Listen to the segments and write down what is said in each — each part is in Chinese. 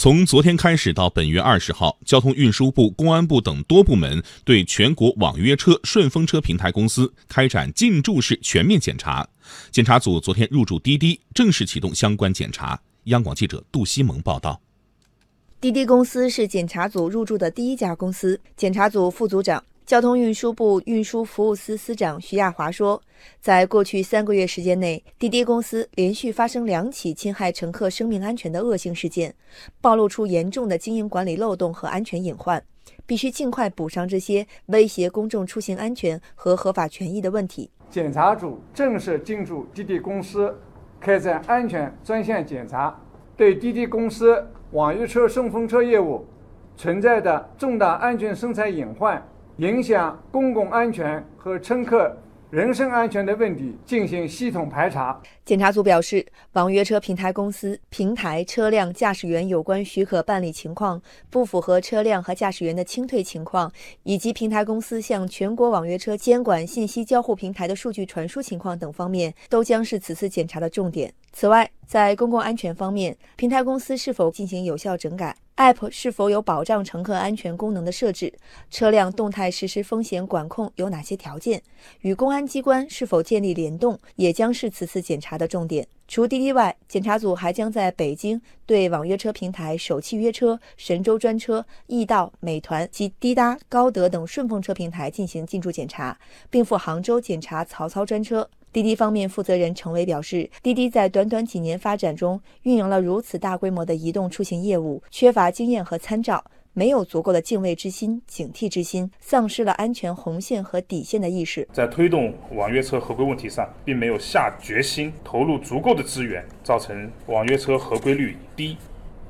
从昨天开始到本月二十号，交通运输部、公安部等多部门对全国网约车、顺风车平台公司开展进驻式全面检查。检查组昨天入驻滴滴，正式启动相关检查。央广记者杜西蒙报道。滴滴公司是检查组入驻的第一家公司。检查组副组长。交通运输部运输服务司司长徐亚华说，在过去三个月时间内，滴滴公司连续发生两起侵害乘客生命安全的恶性事件，暴露出严重的经营管理漏洞和安全隐患，必须尽快补上这些威胁公众出行安全和合法权益的问题。检查组正式进驻滴滴公司，开展安全专项检查，对滴滴公司网约车、顺风车业务存在的重大安全生产隐患。影响公共安全和乘客人身安全的问题进行系统排查。检查组表示，网约车平台公司平台、车辆、驾驶员有关许可办理情况不符合车辆和驾驶员的清退情况，以及平台公司向全国网约车监管信息交互平台的数据传输情况等方面，都将是此次检查的重点。此外，在公共安全方面，平台公司是否进行有效整改？App 是否有保障乘客安全功能的设置？车辆动态实时风险管控有哪些条件？与公安机关是否建立联动，也将是此次检查的重点。除滴滴外，检查组还将在北京对网约车平台首汽约车、神州专车、易到、美团及滴答、高德等顺风车平台进行进驻检查，并赴杭州检查曹操专车。滴滴方面负责人程伟表示，滴滴在短短几年发展中，运营了如此大规模的移动出行业务，缺乏经验和参照，没有足够的敬畏之心、警惕之心，丧失了安全红线和底线的意识。在推动网约车合规问题上，并没有下决心投入足够的资源，造成网约车合规率低。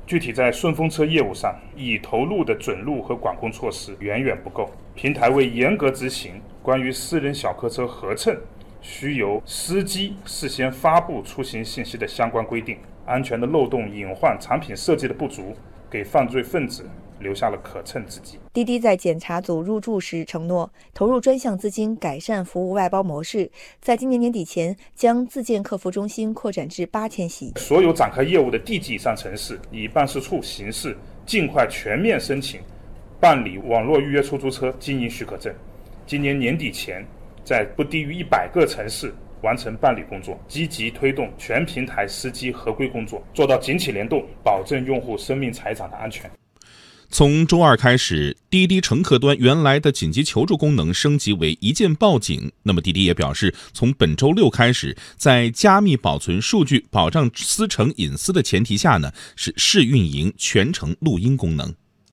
具体在顺风车业务上，已投入的准入和管控措施远远不够，平台未严格执行关于私人小客车合乘。需由司机事先发布出行信息的相关规定，安全的漏洞隐患、产品设计的不足，给犯罪分子留下了可乘之机。滴滴在检查组入驻时承诺，投入专项资金改善服务外包模式，在今年年底前将自建客服中心扩展至八千席。所有展开业务的地级以上城市，以办事处形式，尽快全面申请办理网络预约出租车经营许可证。今年年底前。在不低于一百个城市完成办理工作，积极推动全平台司机合规工作，做到紧企联动，保证用户生命财产的安全。从周二开始，滴滴乘客端原来的紧急求助功能升级为一键报警。那么，滴滴也表示，从本周六开始，在加密保存数据、保障司乘隐私的前提下呢，是试运营全程录音功能。